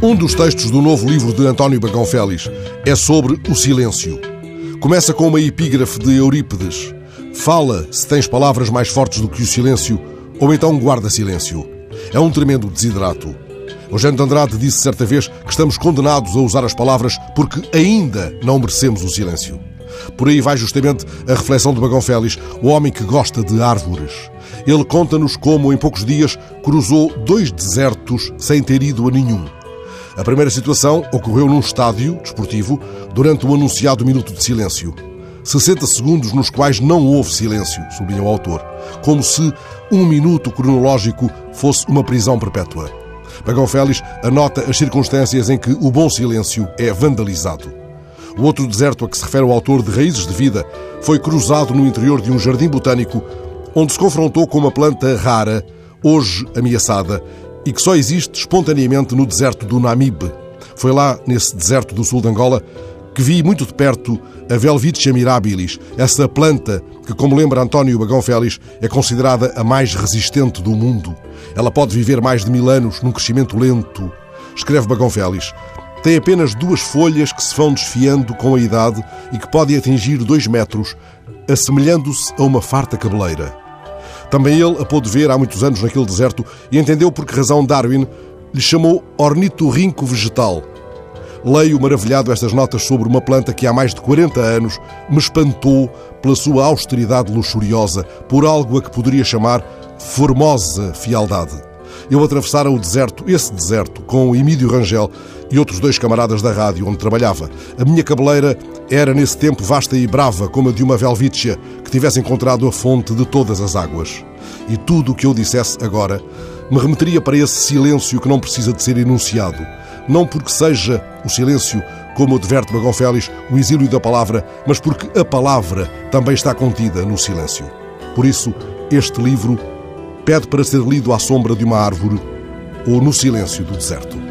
dos textos do novo livro de António Bagão Félix é sobre o silêncio. Começa com uma epígrafe de Eurípides. Fala se tens palavras mais fortes do que o silêncio, ou então guarda silêncio. É um tremendo desidrato. Eugênio de Andrade disse certa vez que estamos condenados a usar as palavras porque ainda não merecemos o silêncio. Por aí vai justamente a reflexão de Bagão Félix, o homem que gosta de árvores. Ele conta-nos como, em poucos dias, cruzou dois desertos sem ter ido a nenhum. A primeira situação ocorreu num estádio desportivo durante o anunciado minuto de silêncio. 60 segundos nos quais não houve silêncio, sublinha o autor, como se um minuto cronológico fosse uma prisão perpétua. Bagão Félix anota as circunstâncias em que o bom silêncio é vandalizado. O outro deserto a que se refere o autor de Raízes de Vida foi cruzado no interior de um jardim botânico onde se confrontou com uma planta rara, hoje ameaçada, e que só existe espontaneamente no deserto do Namibe. Foi lá, nesse deserto do sul de Angola, que vi muito de perto a Velvitia mirabilis, essa planta que, como lembra António Bagão Félix, é considerada a mais resistente do mundo. Ela pode viver mais de mil anos num crescimento lento. Escreve Bagão Félix. Tem apenas duas folhas que se vão desfiando com a idade e que podem atingir dois metros, assemelhando-se a uma farta cabeleira. Também ele a pôde ver há muitos anos naquele deserto e entendeu por que razão Darwin lhe chamou ornitorrinco vegetal. Leio maravilhado estas notas sobre uma planta que há mais de 40 anos me espantou pela sua austeridade luxuriosa, por algo a que poderia chamar formosa fialdade. Eu atravessara o deserto, esse deserto, com Emílio Rangel e outros dois camaradas da rádio onde trabalhava. A minha cabeleira era nesse tempo vasta e brava, como a de uma velvítia que tivesse encontrado a fonte de todas as águas. E tudo o que eu dissesse agora me remeteria para esse silêncio que não precisa de ser enunciado. Não porque seja o silêncio, como adverte Bagão Félix, o exílio da palavra, mas porque a palavra também está contida no silêncio. Por isso, este livro pede para ser lido à sombra de uma árvore ou no silêncio do deserto.